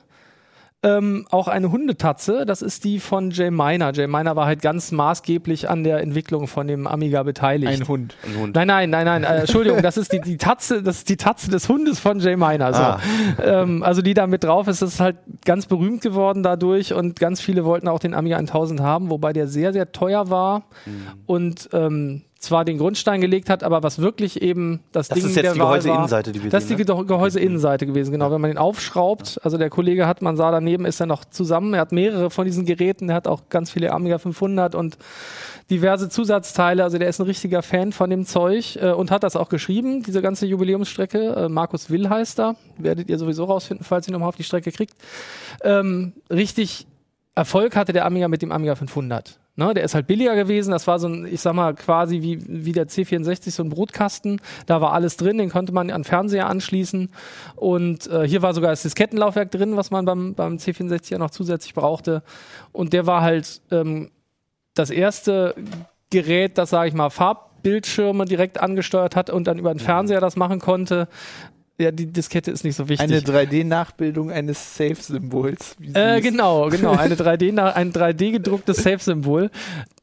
ähm, auch eine Hundetatze. Das ist die von Jay Miner. Jay Miner war halt ganz maßgeblich an der Entwicklung von dem Amiga beteiligt. Ein Hund. ein Hund. Nein, nein, nein, nein. Äh, Entschuldigung, das ist die, die Tatze, das ist die Tatze des Hundes von Jay Miner. So. Ah. Ähm, also die da mit drauf ist, das ist halt ganz berühmt geworden dadurch und ganz viele wollten auch den Amiga 1000 haben, wobei der sehr, sehr teuer war Hm. und ähm, zwar den Grundstein gelegt hat, aber was wirklich eben das, Das Ding ist jetzt der die Gehäuseinnenseite, die wir das ist die ne? Ge Gehäuseinnenseite gewesen, genau. Wenn man den aufschraubt, also der Kollege hat, man sah daneben, ist er noch zusammen. Er hat mehrere von diesen Geräten, er hat auch ganz viele Amiga 500 und diverse Zusatzteile. Also der ist ein richtiger Fan von dem Zeug äh, und hat das auch geschrieben, diese ganze Jubiläumsstrecke. Äh, Markus Will heißt er. Werdet ihr sowieso rausfinden, falls ihr nochmal auf die Strecke kriegt. Ähm, richtig Erfolg hatte der Amiga mit dem Amiga 500. Ne, der ist halt billiger gewesen. Das war so ein, ich sag mal, quasi wie, wie der C64, so ein Brotkasten. Da war alles drin, den konnte man an den Fernseher anschließen. Und äh, hier war sogar das Diskettenlaufwerk drin, was man beim, beim C64 ja noch zusätzlich brauchte. Und der war halt ähm, das erste Gerät, das, sage ich mal, Farbbildschirme direkt angesteuert hat und dann über den Fernseher das machen konnte. Ja, die Diskette ist nicht so wichtig. Eine 3D-Nachbildung eines Safe-Symbols. Äh, genau, genau. Eine 3D, na- ein 3D gedrucktes Safe-Symbol.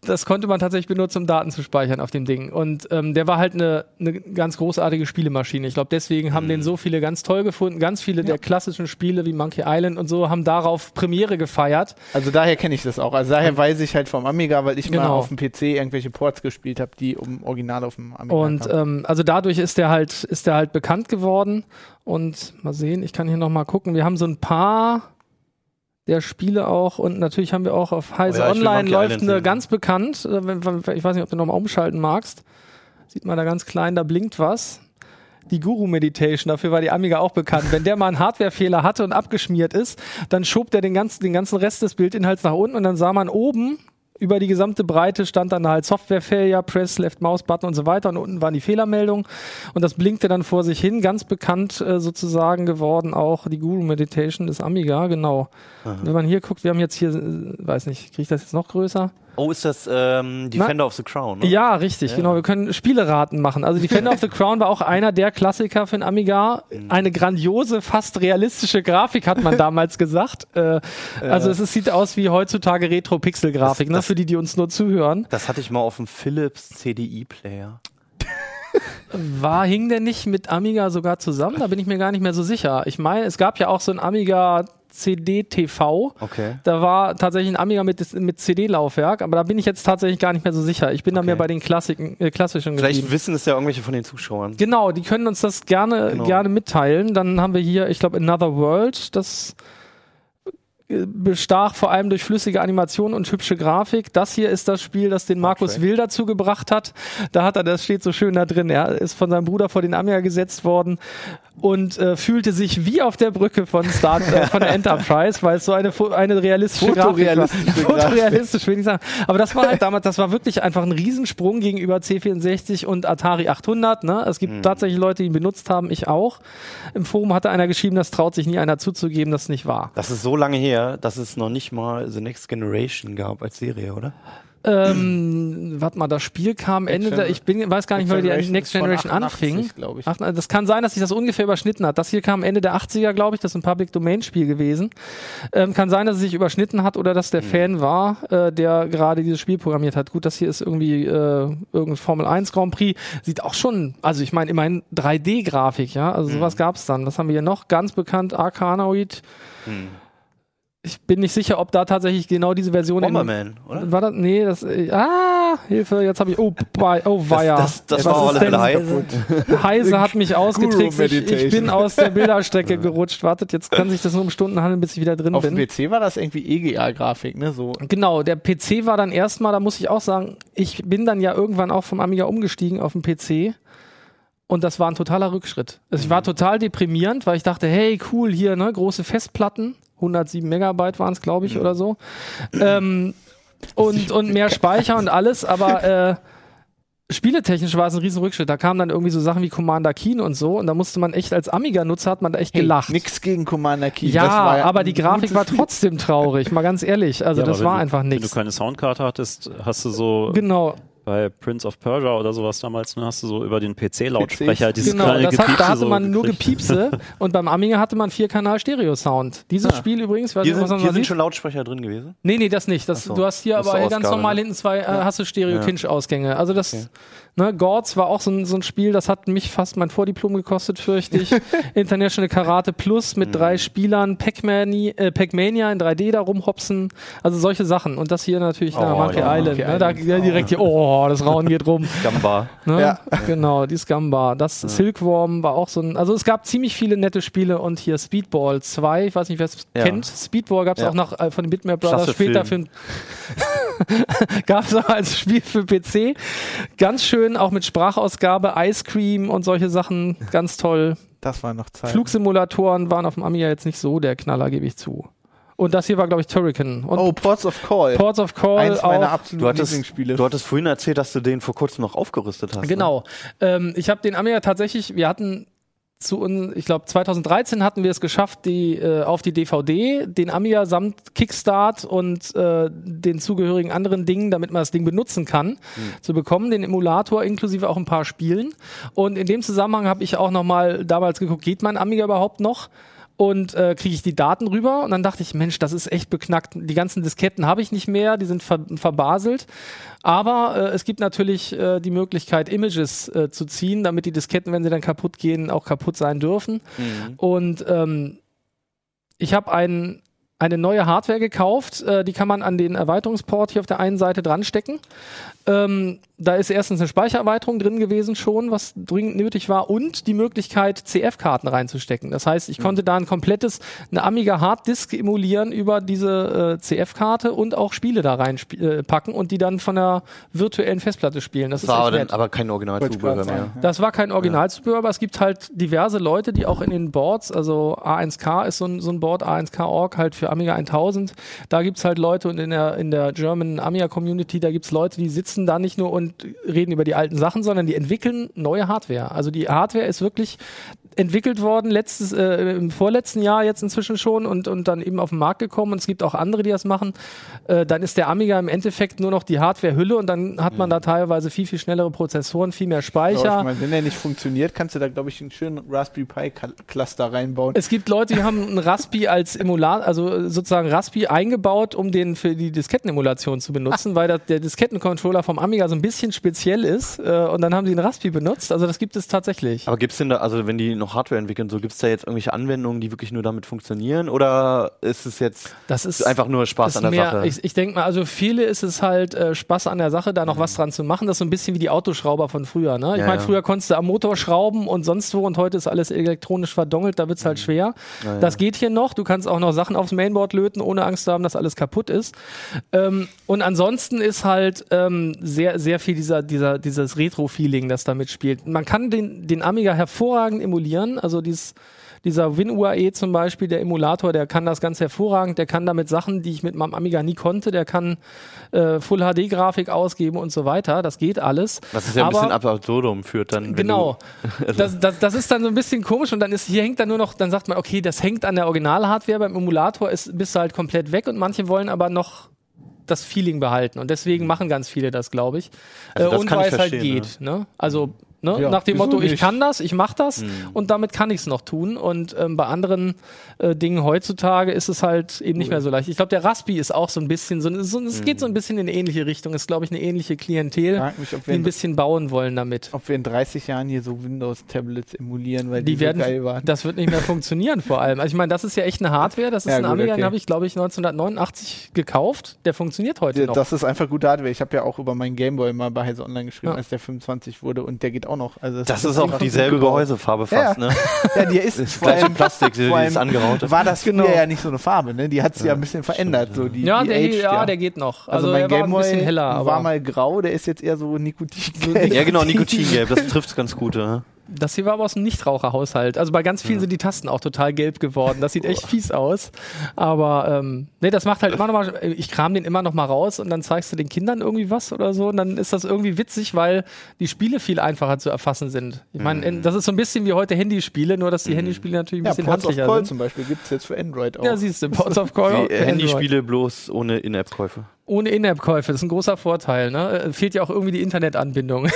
Das konnte man tatsächlich benutzen, um Daten zu speichern auf dem Ding. Und ähm, der war halt eine, eine ganz großartige Spielemaschine. Ich glaube, deswegen haben den so viele ganz toll gefunden. Ganz viele der klassischen Spiele wie Monkey Island und so haben darauf Premiere gefeiert. Also daher kenne ich das auch. Also daher weiß ich halt vom Amiga, weil ich mal Genau. auf dem PC irgendwelche Ports gespielt habe, die um Original auf dem Amiga Und ähm, also dadurch ist der halt, ist der halt bekannt geworden. Und mal sehen, ich kann hier noch mal gucken. Wir haben so ein paar der Spiele auch und natürlich haben wir auch auf Heise Oh ja, Online läuft eine sehen. ganz bekannt. äh, Ich weiß nicht, ob du noch mal umschalten magst. Sieht man da ganz klein, da blinkt was. Die Guru Meditation, dafür war die Amiga auch bekannt. Wenn der mal einen Hardwarefehler hatte und abgeschmiert ist, dann schob der den ganzen, den ganzen Rest des Bildinhalts nach unten und dann sah man oben über die gesamte Breite stand dann halt Software Failure, Press, Left Mouse Button und so weiter. Und unten waren die Fehlermeldungen. Und das blinkte dann vor sich hin, ganz bekannt äh, sozusagen geworden auch die Guru Meditation des Amiga, genau. Wenn man hier guckt, wir haben jetzt hier, äh, weiß nicht, kriege ich das jetzt noch größer? Oh, ist das ähm, Defender of the Crown? Ne? Ja, richtig, genau. Wir können Spieleraten machen. Also Defender of the Crown war auch einer der Klassiker für den Amiga. Eine grandiose, fast realistische Grafik, hat man damals gesagt. Äh, also es, sieht aus wie heutzutage Retro-Pixel-Grafik, ne, für die, die uns nur zuhören. Das hatte ich mal auf dem Philips CDI-Player. War, hing der nicht mit Amiga sogar zusammen? Da bin ich mir gar nicht mehr so sicher. Ich meine, es gab ja auch so ein Amiga CD-TV. Okay. Da war tatsächlich ein Amiga mit, mit CD-Laufwerk, aber da bin ich jetzt tatsächlich gar nicht mehr so sicher. Ich bin da Okay. mehr bei den Klassiken, äh, klassischen Vielleicht geblieben. wissen es ja irgendwelche von den Zuschauern. Genau, die können uns das gerne, Genau. gerne mitteilen. Dann haben wir hier, ich glaube, Another World. Das äh, bestach vor allem durch flüssige Animation und hübsche Grafik. Das hier ist das Spiel, das den Markus Will dazu gebracht hat. Da hat er, das steht so schön da drin. Er ist von seinem Bruder vor den Amiga gesetzt worden und äh, fühlte sich wie auf der Brücke von Star äh, von der Enterprise, weil es so eine, eine realistische Grafik war. Fotorealistisch, will ich sagen. Aber das war halt damals, das war wirklich einfach ein Riesensprung gegenüber C64 und Atari 800. Ne? Es gibt tatsächlich Leute, die ihn benutzt haben, ich auch. Im Forum hatte einer geschrieben, das traut sich nie einer zuzugeben, das ist nicht wahr. Das ist so lange her, dass es noch nicht mal The Next Generation gab als Serie, oder? Ähm, warte mal, das Spiel kam Ende der, ich bin, weiß gar nicht, weil die Next Generation anfing. glaube ich. Ach, das kann sein, dass sich das ungefähr überschnitten hat. Das hier kam Ende der 80er, glaube ich. Das ist ein Public Domain Spiel gewesen. Ähm, kann sein, dass es sich überschnitten hat oder dass der Fan war, äh, der gerade dieses Spiel programmiert hat. Gut, das hier ist irgendwie äh, irgendein Formel 1 Grand Prix. Sieht auch schon, also ich meine, immerhin 3D-Grafik, ja. Also sowas gab's dann. Was haben wir hier noch? Ganz bekannt, Arcanoid. Ich bin nicht sicher, ob da tatsächlich genau diese Version in- Bomberman, oder? war das? Nee, das. Äh, ah! Hilfe, jetzt habe ich. Oh, bei, oh weia. Das, das Was war auf ist alle Fälle heiß. Heise hat mich ausgetrickst. Ich, ich bin aus der Bilderstrecke gerutscht. Wartet, jetzt kann sich das nur um Stunden handeln, bis ich wieder drin Auf dem bin. PC war das irgendwie EGA-Grafik, ne? So. Genau, der PC war dann erstmal, da muss ich auch sagen, ich bin dann ja irgendwann auch vom Amiga umgestiegen auf den PC. Und das war ein totaler Rückschritt. Also ich war total deprimierend, weil ich dachte, hey, cool, hier, ne, große Festplatten, 107 Megabyte waren es, glaube ich, oder so. Ähm, und, und mehr Speicher und alles, aber äh, spieletechnisch war es ein riesen Rückschritt. Da kamen dann irgendwie so Sachen wie Commander Keen und so und da musste man echt als Amiga-Nutzer hat man da echt gelacht. Nix gegen Commander Key. ja, das war ja aber die Grafik war trotzdem traurig, mal ganz ehrlich. Also Ja, das war wenn du, einfach Wenn du nichts. keine Soundkarte hattest, hast du so Genau, bei Prince of Persia oder sowas damals, ne, hast du so über den PC-Lautsprecher PCs. dieses genau. kleine Das hat, Gepiepse da hatte so man nur. Gepiepse und beim Amiga hatte man vier-Kanal Stereo-Sound. Dieses Ah. Spiel übrigens, weiß Hier nicht, was sind, man hier sind schon Lautsprecher drin gewesen. Nee, nee, das nicht. Das, so. Du hast hier Das ist aber ganz normal ne? hinten zwei, äh, hast du Stereo-Kinch-Ausgänge. Also das, Okay. Ne, Gords war auch so ein, so ein Spiel, das hat mich fast mein Vordiplom gekostet, fürchte ich. International Karate Plus mit Mhm. drei Spielern, äh, Pac-Mania in 3D da rumhopsen. Also solche Sachen. Und das hier natürlich, na, Oh, Monkey ja, Island. Monkey ne, da Island. ja, direkt hier, oh, das Rauen geht rum. Gamba. Ne? Ja. Genau, die Scumbar. Das Silkworm war auch so ein. Also es gab ziemlich viele nette Spiele und hier Speedball 2, ich weiß nicht, wer es Ja. kennt. Speedball gab es Ja. auch noch äh, von den Bitmap Brothers Klasse später Film. für gab es auch als Spiel für PC. Ganz schön, auch mit Sprachausgabe, Ice Cream und solche Sachen. Ganz toll. Das war noch Zeit. Flugsimulatoren waren auf dem Amiga jetzt nicht so der Knaller, gebe ich zu. Und das hier war, glaube ich, Turrican. Und Oh, Ports of Call. Ports of Call Eins meiner absoluten Du hattest, Lieblingsspiele. du hattest vorhin erzählt, dass du den vor kurzem noch aufgerüstet hast. Ne? Genau. Ähm, ich habe den Amiga tatsächlich, wir hatten zu uns, ich glaube 2013 hatten wir es geschafft, die äh, auf die DVD den Amiga samt Kickstart und äh, den zugehörigen anderen Dingen, damit man das Ding benutzen kann, zu bekommen, den Emulator inklusive auch ein paar Spielen. Und in dem Zusammenhang habe ich auch noch mal damals geguckt, geht mein Amiga überhaupt noch? Und äh, kriege ich die Daten rüber und dann dachte ich, Mensch, das ist echt beknackt. Die ganzen Disketten habe ich nicht mehr, die sind ver verbaselt. Aber äh, es gibt natürlich äh, die Möglichkeit, Images äh, zu ziehen, damit die Disketten, wenn sie dann kaputt gehen, auch kaputt sein dürfen. Mhm. Und ähm, ich habe ein, eine neue Hardware gekauft, äh, die kann man an den Erweiterungsport hier auf der einen Seite dran stecken. Ähm, da ist erstens eine Speichererweiterung drin gewesen schon, was dringend nötig war, und die Möglichkeit, CF-Karten reinzustecken. Das heißt, ich konnte da ein komplettes, eine Amiga Harddisk emulieren über diese äh, CF-Karte und auch Spiele da reinpacken äh, packen und die dann von der virtuellen Festplatte spielen. Das, Das war aber, aber kein Originalzubehör mehr. Das war kein Originalzubehör, aber es gibt halt diverse Leute, die auch in den Boards, also A1K ist so ein, so ein Board, A1K.org halt für Amiga 1000. Da gibt's halt Leute und in der, in der German Amiga Community, da gibt's Leute, die sitzen da nicht nur und reden über die alten Sachen, sondern die entwickeln neue Hardware. Also die Hardware ist wirklich entwickelt worden letztes, äh, im vorletzten Jahr jetzt inzwischen schon und, und dann eben auf den Markt gekommen und es gibt auch andere, die das machen. Äh, dann ist der Amiga im Endeffekt nur noch die Hardware-Hülle und dann hat man da teilweise viel, viel schnellere Prozessoren, viel mehr Aber Speicher. ich mein, wenn der nicht funktioniert, kannst du da, glaube ich, einen schönen Raspberry Pi Cl- Cluster reinbauen. Es gibt Leute, die haben ein Raspi als Emulator, also sozusagen Raspi eingebaut, um den für die Diskettenemulation zu benutzen, weil das, der Diskettencontroller vom Amiga so ein bisschen speziell ist. Äh, und dann haben sie einen Raspi benutzt. Also das gibt es tatsächlich. Aber gibt es denn da, also wenn die noch Hardware entwickeln, so gibt es da jetzt irgendwelche Anwendungen, die wirklich nur damit funktionieren? Oder ist es jetzt ist einfach nur Spaß an der mehr, Sache? Ich, ich denke mal, also viele ist es halt äh, Spaß an der Sache, da noch was dran zu machen. Das ist so ein bisschen wie die Autoschrauber von früher. Ne? Ich Ja, meine, ja. früher konntest du am Motor schrauben und sonst wo und heute ist alles elektronisch verdongelt, da wird's halt schwer. Ja. Das geht hier noch. Du kannst auch noch Sachen aufs Mainboard löten, ohne Angst zu haben, dass alles kaputt ist. Ähm, und ansonsten ist halt ähm, sehr, sehr viel dieser, dieser, dieses Retro-Feeling, das da mitspielt. Man kann den, den Amiga hervorragend emulieren, also dieses dieser WinUAE zum Beispiel, der Emulator, der kann das ganz hervorragend. Der kann damit Sachen, die ich mit meinem Amiga nie konnte, der kann äh, Full-HD-Grafik ausgeben und so weiter. Das geht alles. Was es ja ein Aber- bisschen ab absurdum führt dann. Genau. Das, das, das ist dann so ein bisschen komisch und dann ist hier hängt dann nur noch, dann sagt man, okay, das hängt an der Original-Hardware, beim Emulator ist, bist du halt komplett weg und manche wollen aber noch das Feeling behalten und deswegen machen ganz viele das, glaube ich. Also äh, das und kann weil es halt geht. Ne? Also Ne? Ja, Nach dem Motto, ich nicht? kann das, ich mache das Mhm. und damit kann ich es noch tun. Und ähm, bei anderen äh, Dingen heutzutage ist es halt eben nicht mehr so leicht. Ich glaube, der Raspi ist auch so ein bisschen so, so es geht so ein bisschen in eine ähnliche Richtung. Ist, glaube ich, eine ähnliche Klientel, mich, ob die ein in, bisschen bauen wollen damit. ob wir in 30 Jahren hier so Windows-Tablets emulieren, weil die, Die werden, so geil waren. das wird nicht mehr funktionieren vor allem. Also ich meine, das ist ja echt eine Hardware. Das ist Ja, ein gut, Amiga, okay. den habe ich, glaube ich, 1989 gekauft. Der funktioniert heute Ja, noch. Das ist einfach gute Hardware. Ich habe ja auch über meinen Gameboy mal bei Heise Online geschrieben, Ja. als der 25 wurde und der geht auch noch. Also Das ist auch dieselbe. Gehäusefarbe fast, Ja. ne? Ja, die ist Das vor gleiche allem, Plastik, dieses allem angeraute. war das Genau. ja nicht so eine Farbe, ne? Die hat sich ja, ein bisschen verändert. So die, ja, die der, aged, ja, der geht noch. Also, Also, mein er war ein heller. Aber war mal grau, der ist jetzt eher so Nikotin. Ja, genau, Nikotingelb, das trifft ganz gut, ne? Das hier war aber aus einem Nichtraucherhaushalt. Also bei ganz vielen sind die Tasten auch total gelb geworden. Das sieht echt fies aus. Aber ähm, nee, das macht halt immer noch mal. Ich kram den immer noch mal raus und dann zeigst du den Kindern irgendwie was oder so. Und dann ist das irgendwie witzig, weil die Spiele viel einfacher zu erfassen sind. Ich meine, in- das ist so ein bisschen wie heute Handyspiele, nur dass die Handyspiele natürlich ein Ja, bisschen Ports of Call sind. zum Beispiel gibt es jetzt für Android auch. Ja, siehst du, Ports of Call. Handyspiele bloß ohne In-App-Käufe. Ohne In-App-Käufe, das ist ein großer Vorteil. Ne? Äh, Fehlt ja auch irgendwie die Internetanbindung.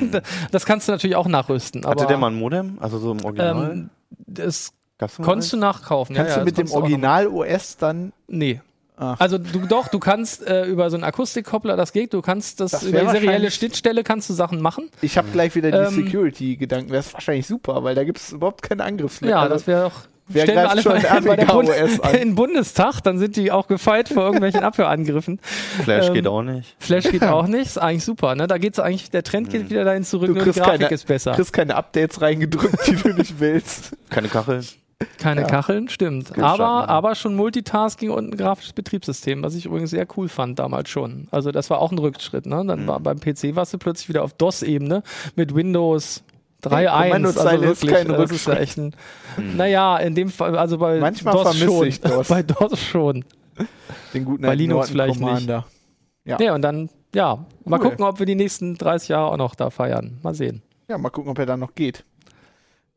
das kannst du natürlich auch nachrüsten. Aber, Hatte der mal ein Modem? Also so im Original? ähm, das mal konntest du nachkaufen. Kannst ja, du ja, mit dem du noch Original-OS dann. Nee. Ach. Also du doch, du kannst äh, über so einen Akustikkoppler, das geht, du kannst das, Das über die serielle Schnittstelle kannst du Sachen machen. Ich habe gleich wieder die Ähm, Security-Gedanken. Das ist wahrscheinlich super, weil da gibt es überhaupt keine Angriffsfläche. Ja, Also, das wäre doch. Wer stellen wir alle schon mal bei der Bund an? in den Bundestag, dann sind die auch gefeit vor irgendwelchen Abhörangriffen. Flash ähm, geht auch nicht. Flash geht auch nicht, ist eigentlich super, ne? Da geht's eigentlich, der Trend geht wieder dahin zurück, Du nur die kriegst Grafik keine- ist besser. kriegst keine Updates reingedrückt, die du nicht willst. Keine Kachel. Keine Ja. Kacheln, stimmt. Aber, schon, aber schon Multitasking und ein grafisches Betriebssystem, was ich übrigens sehr cool fand damals schon. Also das war auch ein Rückschritt. Ne? Dann Mhm. war beim PC warst du plötzlich wieder auf DOS-Ebene mit Windows Ja, 3.1. Kommandozeile ist kein das ist echt ein, Naja, in dem Fall, also bei Manchmal DOS vermisse schon. ich DOS. bei DOS schon. Den guten Bei Linux vielleicht Commander. Ja. Ja, und dann, ja, mal Cool. gucken, ob wir die nächsten 30 Jahre auch noch da feiern. Mal sehen. Ja, mal gucken, ob er dann noch geht.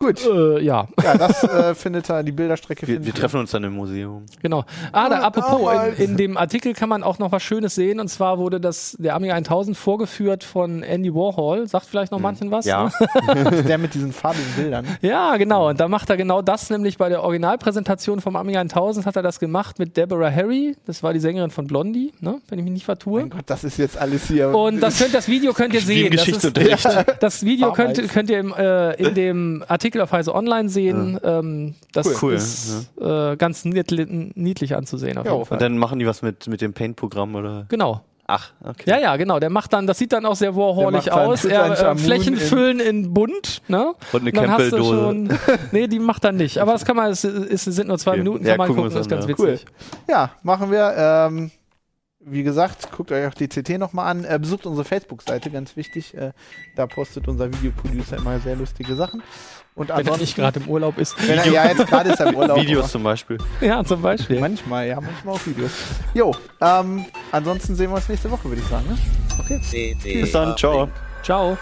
Gut. Äh, ja, Ja, das äh, findet er, die Bilderstrecke Wir, findet wir treffen uns dann im Museum. Genau. Ah, da, Ah, apropos, in, in dem Artikel kann man auch noch was Schönes sehen. Und zwar wurde das, der Amiga 1000 vorgeführt von Andy Warhol. Sagt vielleicht noch manchen was? Ja. Der mit diesen farbigen Bildern. Ja, genau. Und da macht er genau das, nämlich bei der Originalpräsentation vom Amiga 1000 hat er das gemacht mit Deborah Harry. Das war die Sängerin von Blondie, ne? wenn ich mich nicht vertue. Mein Gott, das ist jetzt alles hier. Und das, könnt, das Video könnt ihr sehen. Das, ist, das Video könnt, könnt ihr im, äh, in dem Artikel auf Heise Online sehen. Ähm, das Cool. ist äh, ganz niedlich, niedlich anzusehen. Auf Jo. jeden Fall. Und dann machen die was mit, mit dem Paint-Programm oder? Genau. Ach, okay. Ja, ja, genau. Der macht dann, das sieht dann auch sehr warholig dann aus. Er, äh, Flächen füllen in bunt, ne? Und eine Campbell-Dose. Nee, die macht er nicht. Aber das kann man, es, es sind nur zwei Okay. Minuten, Ja, kann man gucken das ist an, ganz ja. witzig. Ja, machen wir. Ähm, wie gesagt, guckt euch auch die CT nochmal an. Äh, besucht unsere Facebook-Seite, ganz wichtig. Äh, da postet unser Videoproducer immer sehr lustige Sachen. Und Wenn er nicht gerade im Urlaub ist. wenn er, ja, jetzt gerade ist er im Urlaub. Videos zum Beispiel. Ja, zum Beispiel. Manchmal, ja, manchmal auch Videos. Jo, ähm, ansonsten sehen wir uns nächste Woche, würde ich sagen. Ne? CT Bis dann, ciao. Ciao.